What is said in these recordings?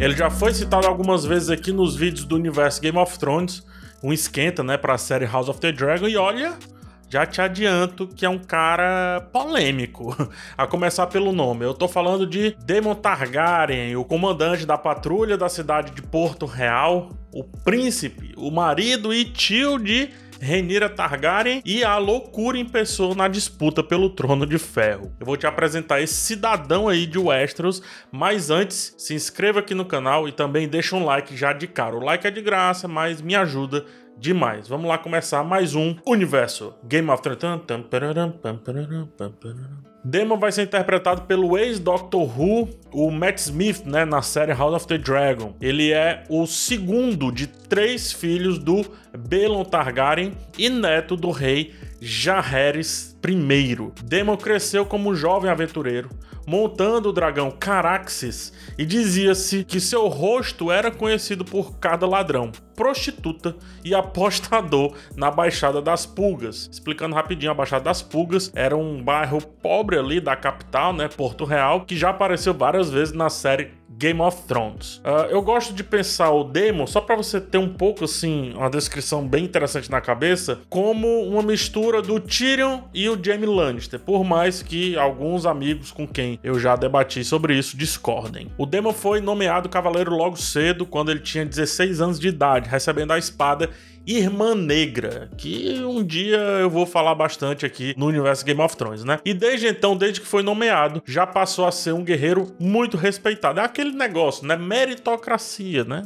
Ele já foi citado algumas vezes aqui nos vídeos do universo Game of Thrones, um esquenta, né, para a série House of the Dragon e olha, já te adianto que é um cara polêmico. A começar pelo nome. Eu tô falando de Daemon Targaryen, o comandante da patrulha da cidade de Porto Real, o príncipe, o marido e tio de Renira Targaryen e a loucura em pessoa na disputa pelo trono de ferro. Eu vou te apresentar esse cidadão aí de Westeros, mas antes, se inscreva aqui no canal e também deixa um like já de cara. O like é de graça, mas me ajuda demais. Vamos lá começar mais um Universo Game of Thrones. Demon vai ser interpretado pelo ex-Doctor Who, o Matt Smith, né, na série House of the Dragon. Ele é o segundo de três filhos do Belon Targaryen e neto do rei Jaehaerys I. Demon cresceu como jovem aventureiro, montando o dragão Caraxes, e dizia-se que seu rosto era conhecido por cada ladrão, prostituta e apostador na Baixada das Pulgas. Explicando rapidinho, a Baixada das Pulgas era um bairro pobre ali da capital, né, Porto Real, que já apareceu várias vezes na série Game of Thrones. Uh, eu gosto de pensar o demo, só para você ter um pouco assim, uma descrição bem interessante na cabeça, como uma mistura do Tyrion e o Jaime Lannister, por mais que alguns amigos com quem eu já debati sobre isso discordem. O demo foi nomeado cavaleiro logo cedo, quando ele tinha 16 anos de idade, recebendo a espada Irmã Negra, que um dia eu vou falar bastante aqui no universo Game of Thrones, né? E desde então, desde que foi nomeado, já passou a ser um guerreiro muito respeitado. É aquele negócio, né? Meritocracia, né?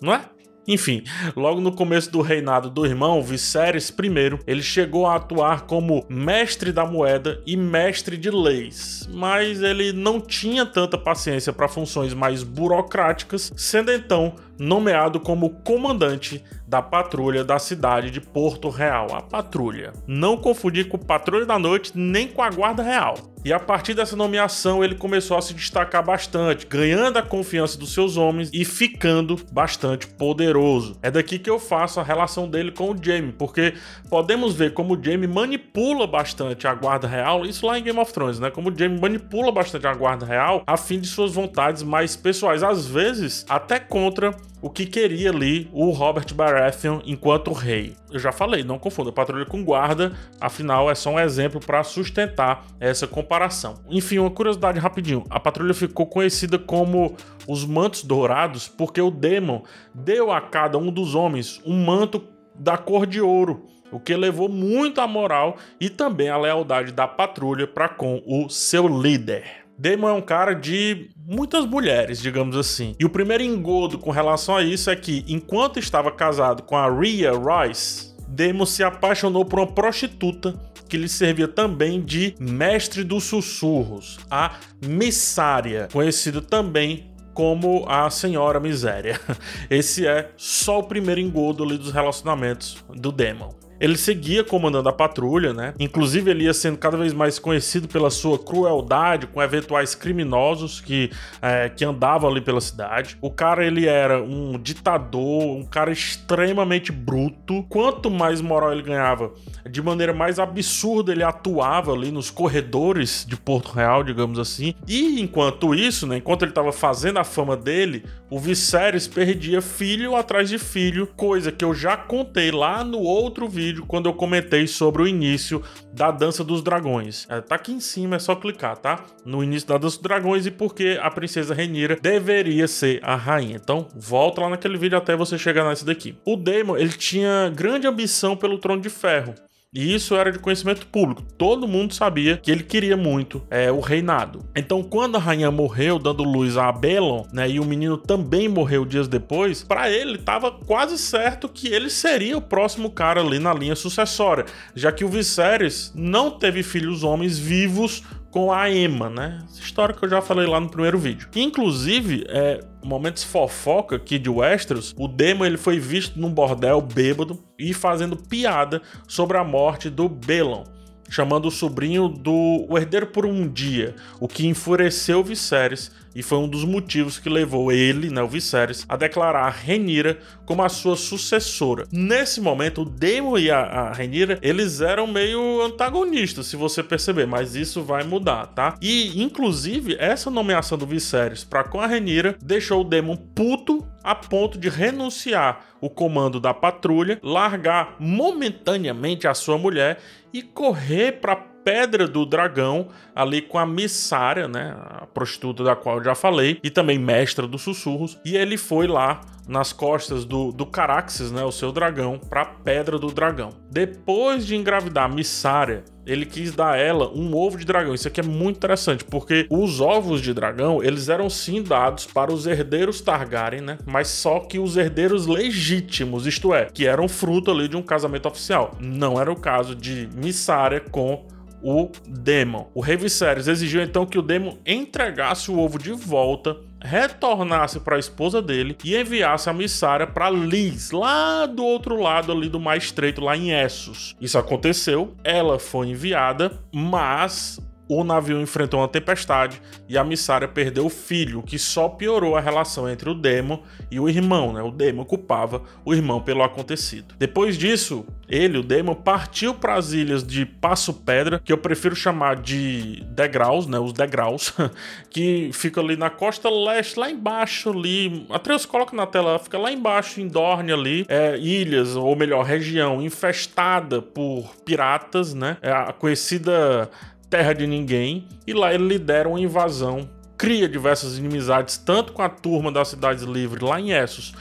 Não é? Enfim, logo no começo do reinado do irmão Viserys I, ele chegou a atuar como mestre da moeda e mestre de leis, mas ele não tinha tanta paciência para funções mais burocráticas, sendo então nomeado como comandante da patrulha da cidade de Porto Real, a patrulha. Não confundir com patrulha da noite nem com a guarda real. E a partir dessa nomeação ele começou a se destacar bastante, ganhando a confiança dos seus homens e ficando bastante poderoso. É daqui que eu faço a relação dele com o Jaime, porque podemos ver como o Jaime manipula bastante a guarda real, isso lá em Game of Thrones, né? Como o Jaime manipula bastante a guarda real a fim de suas vontades mais pessoais, às vezes até contra o que queria ali o Robert Baratheon enquanto rei. Eu já falei, não confunda patrulha com guarda, afinal é só um exemplo para sustentar essa comparação. Enfim, uma curiosidade rapidinho: a patrulha ficou conhecida como os Mantos Dourados porque o Demon deu a cada um dos homens um manto da cor de ouro o que levou muito a moral e também a lealdade da patrulha para com o seu líder. Damon é um cara de muitas mulheres, digamos assim. E o primeiro engodo com relação a isso é que, enquanto estava casado com a Rhea Rice, Damon se apaixonou por uma prostituta que lhe servia também de mestre dos sussurros, a Missária, conhecida também como a Senhora Miséria. Esse é só o primeiro engodo ali dos relacionamentos do Demon. Ele seguia comandando a patrulha, né? Inclusive, ele ia sendo cada vez mais conhecido pela sua crueldade com eventuais criminosos que, é, que andavam ali pela cidade. O cara, ele era um ditador, um cara extremamente bruto. Quanto mais moral ele ganhava, de maneira mais absurda ele atuava ali nos corredores de Porto Real, digamos assim. E enquanto isso, né? Enquanto ele estava fazendo a fama dele, o Viserys perdia filho atrás de filho, coisa que eu já contei lá no outro vídeo vídeo quando eu comentei sobre o início da Dança dos Dragões. É, tá aqui em cima, é só clicar, tá? No início da Dança dos Dragões e porque a princesa Renira deveria ser a rainha. Então, volta lá naquele vídeo até você chegar nesse daqui. O Daemon, ele tinha grande ambição pelo Trono de Ferro. E isso era de conhecimento público. Todo mundo sabia que ele queria muito é, o reinado. Então, quando a rainha morreu, dando luz a Belon, né, e o menino também morreu dias depois, para ele estava quase certo que ele seria o próximo cara ali na linha sucessória, já que o Viserys não teve filhos homens vivos com a Emma, né? Essa história que eu já falei lá no primeiro vídeo. Inclusive, é, momentos fofoca aqui de Westeros, o Demo ele foi visto num bordel bêbado e fazendo piada sobre a morte do Belon chamando o sobrinho do o herdeiro por um dia, o que enfureceu Viserys e foi um dos motivos que levou ele, né, o Viserys, a declarar a Renira como a sua sucessora. Nesse momento, o Daemon e a, a Renira, eles eram meio antagonistas, se você perceber, mas isso vai mudar, tá? E, inclusive, essa nomeação do Viserys para com a Renira deixou o Daemon puto a ponto de renunciar o comando da patrulha, largar momentaneamente a sua mulher e correr para Pedra do Dragão, ali com a Missária, né? A prostituta da qual eu já falei, e também mestra dos sussurros. E ele foi lá nas costas do, do Caraxes, né? O seu dragão, para Pedra do Dragão. Depois de engravidar a Missária, ele quis dar a ela um ovo de dragão. Isso aqui é muito interessante, porque os ovos de dragão, eles eram sim dados para os herdeiros Targaryen, né? Mas só que os herdeiros legítimos, isto é, que eram fruto ali de um casamento oficial. Não era o caso de Missária com o Demon. O rei Viserys exigiu então que o Demon entregasse o ovo de volta, retornasse para a esposa dele e enviasse a missária para Liz, lá do outro lado ali do mais estreito, lá em Essos. Isso aconteceu, ela foi enviada, mas o navio enfrentou uma tempestade e a Missária perdeu o filho, o que só piorou a relação entre o Demo e o irmão, né? O Demo culpava o irmão pelo acontecido. Depois disso, ele, o Demo, partiu para as ilhas de Passo Pedra, que eu prefiro chamar de degraus, né? Os degraus, que fica ali na costa leste, lá embaixo ali. A Treus coloca na tela, fica lá embaixo em Dorne ali, é, ilhas, ou melhor, região infestada por piratas, né? É a conhecida terra de ninguém, e lá ele lidera uma invasão, cria diversas inimizades tanto com a turma das cidades livres lá em Essos,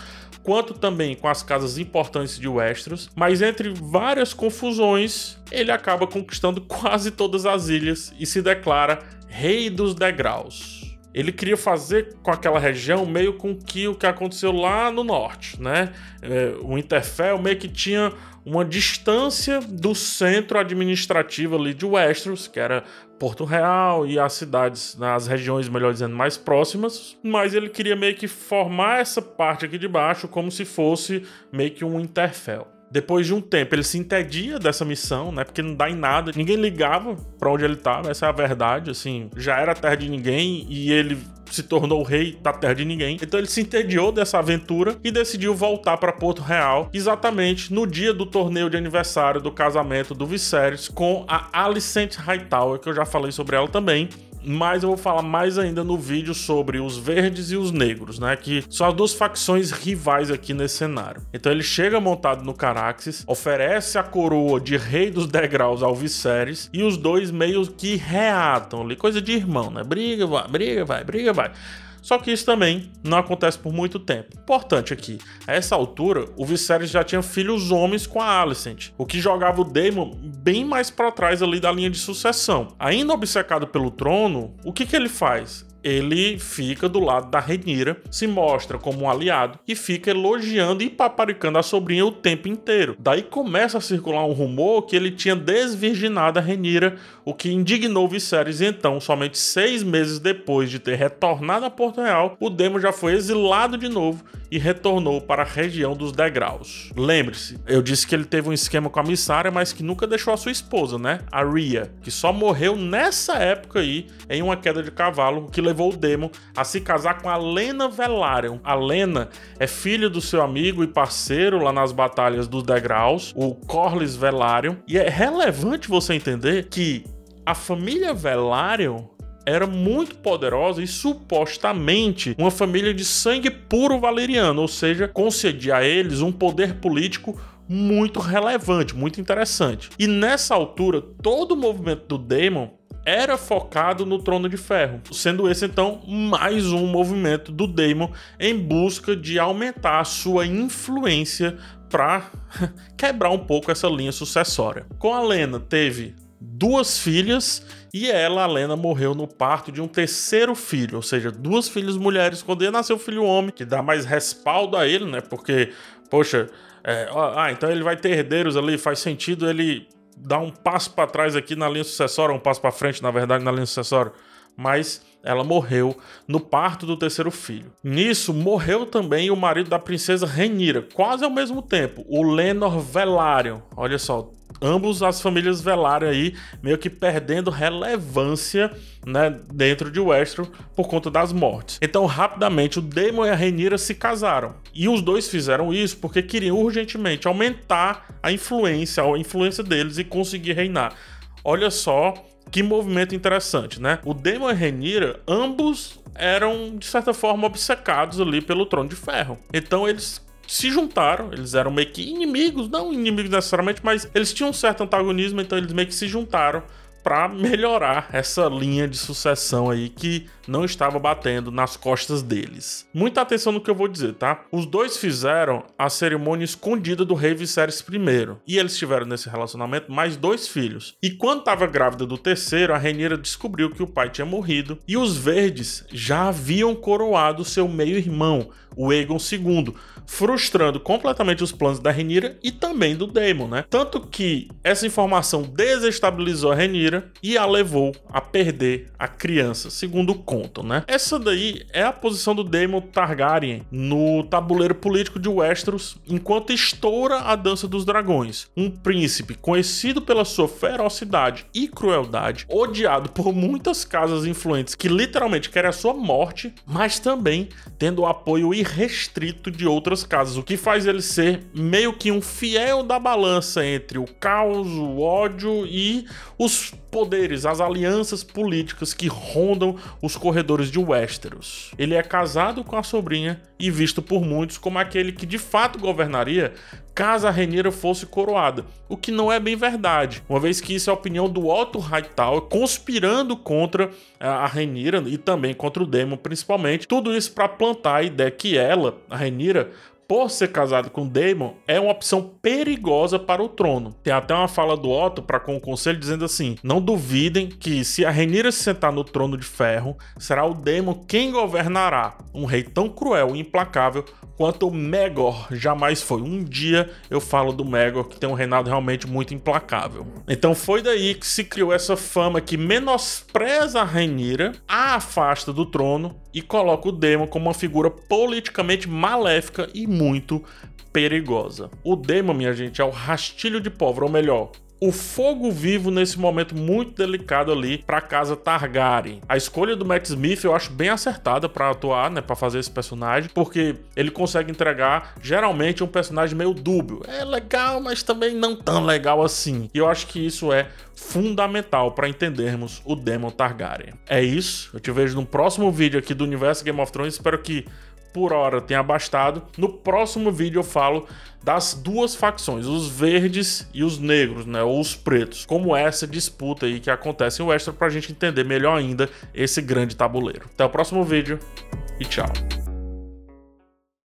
quanto também com as casas importantes de Westeros, mas entre várias confusões, ele acaba conquistando quase todas as ilhas e se declara rei dos degraus. Ele queria fazer com aquela região meio com que o que aconteceu lá no norte, né? É, o Interfell meio que tinha uma distância do centro administrativo ali de Westeros, que era Porto Real e as cidades, as regiões, melhor dizendo, mais próximas, mas ele queria meio que formar essa parte aqui de baixo como se fosse meio que um Interfell. Depois de um tempo, ele se entedia dessa missão, né? Porque não dá em nada. Ninguém ligava para onde ele estava, essa é a verdade. Assim, já era terra de ninguém e ele se tornou rei da terra de ninguém. Então ele se entediou dessa aventura e decidiu voltar para Porto Real, exatamente no dia do torneio de aniversário do casamento do Viserys com a Alicent Hightower, que eu já falei sobre ela também mas eu vou falar mais ainda no vídeo sobre os verdes e os negros, né? Que são as duas facções rivais aqui nesse cenário. Então ele chega montado no Caraxes, oferece a coroa de rei dos degraus ao Viserys e os dois meio que reatam ali, coisa de irmão, né? Briga, vai, briga, vai, briga, vai. Só que isso também não acontece por muito tempo. Importante aqui, a essa altura, o Viserys já tinha filhos homens com a Alicent, o que jogava o Daemon bem mais para trás ali da linha de sucessão. Ainda obcecado pelo trono, o que, que ele faz? Ele fica do lado da Renira, se mostra como um aliado e fica elogiando e paparicando a sobrinha o tempo inteiro. Daí começa a circular um rumor que ele tinha desvirginado a Renira, o que indignou Viserys. E então, somente seis meses depois de ter retornado a Porto Real, o Demo já foi exilado de novo e retornou para a região dos degraus. Lembre-se, eu disse que ele teve um esquema com a Missária, mas que nunca deixou a sua esposa, né? A Rhea, que só morreu nessa época aí em uma queda de cavalo, que levou o Demo a se casar com a Lena Velaryon. A Lena é filha do seu amigo e parceiro lá nas batalhas dos degraus, o Corlys Velaryon, e é relevante você entender que a família Velaryon era muito poderosa e supostamente uma família de sangue puro valeriano, ou seja, concedia a eles um poder político muito relevante, muito interessante. E nessa altura, todo o movimento do Daemon era focado no Trono de Ferro, sendo esse então mais um movimento do Daemon em busca de aumentar a sua influência para quebrar um pouco essa linha sucessória. Com a Lena teve duas filhas e ela, a Lena, morreu no parto de um terceiro filho, ou seja, duas filhas mulheres. Quando ele nasceu filho homem, que dá mais respaldo a ele, né? Porque, poxa, é, ah, então ele vai ter herdeiros ali, faz sentido ele dar um passo para trás aqui na linha sucessória, um passo para frente, na verdade, na linha sucessória. Mas ela morreu no parto do terceiro filho. Nisso, morreu também o marido da princesa Renira, quase ao mesmo tempo, o Lenor Velaryon. Olha só, ambos as famílias Velaryon aí meio que perdendo relevância né, dentro de Westeros por conta das mortes. Então, rapidamente, o Daemon e a Rhaenyra se casaram. E os dois fizeram isso porque queriam urgentemente aumentar a influência, a influência deles e conseguir reinar. Olha só que movimento interessante, né? O Daemon e a Rhaenyra, ambos eram de certa forma obcecados ali pelo Trono de Ferro. Então eles se juntaram, eles eram meio que inimigos, não inimigos necessariamente, mas eles tinham um certo antagonismo, então eles meio que se juntaram para melhorar essa linha de sucessão aí que não estava batendo nas costas deles. Muita atenção no que eu vou dizer, tá? Os dois fizeram a cerimônia escondida do rei Viserys I, e eles tiveram nesse relacionamento mais dois filhos. E quando estava grávida do terceiro, a Rhaenyra descobriu que o pai tinha morrido e os verdes já haviam coroado seu meio-irmão, o Aegon II, frustrando completamente os planos da Renira e também do Daemon, né? Tanto que essa informação desestabilizou a Renira e a levou a perder a criança, segundo contam, né? Essa daí é a posição do Daemon Targaryen no tabuleiro político de Westeros, enquanto estoura a Dança dos Dragões. Um príncipe conhecido pela sua ferocidade e crueldade, odiado por muitas casas influentes que literalmente querem a sua morte, mas também tendo o apoio irrestrito de outras casas, o que faz ele ser meio que um fiel da balança entre o caos, o ódio e os poderes, as alianças políticas que rondam os corredores de Westeros. Ele é casado com a sobrinha e visto por muitos como aquele que de fato governaria caso a Renira fosse coroada, o que não é bem verdade, uma vez que isso é a opinião do Otto Hightower conspirando contra eh, a Renira e também contra o Daemon principalmente, tudo isso para plantar a ideia que ela, a Renira, por ser casado com Daemon, é uma opção perigosa para o trono. Tem até uma fala do Otto para com o conselho dizendo assim: não duvidem que se a Rhaenyra se sentar no trono de ferro, será o Daemon quem governará, um rei tão cruel e implacável quanto o Megor jamais foi. Um dia eu falo do Megor que tem um reinado realmente muito implacável. Então foi daí que se criou essa fama que menospreza a Rhaenyra, a afasta do trono e coloca o Daemon como uma figura politicamente maléfica e muito perigosa. O Daemon, minha gente, é o rastilho de pólvora, ou melhor, o fogo vivo nesse momento muito delicado ali para casa Targaryen. A escolha do Matt Smith eu acho bem acertada para atuar, né, para fazer esse personagem, porque ele consegue entregar geralmente um personagem meio dúbio. É legal, mas também não tão legal assim. E eu acho que isso é fundamental para entendermos o Demon Targaryen. É isso. Eu te vejo no próximo vídeo aqui do Universo Game of Thrones. Espero que por hora tenha bastado. No próximo vídeo eu falo das duas facções, os verdes e os negros, né, ou os pretos. Como essa disputa aí que acontece em Westeros pra gente entender melhor ainda esse grande tabuleiro. Até o próximo vídeo e tchau.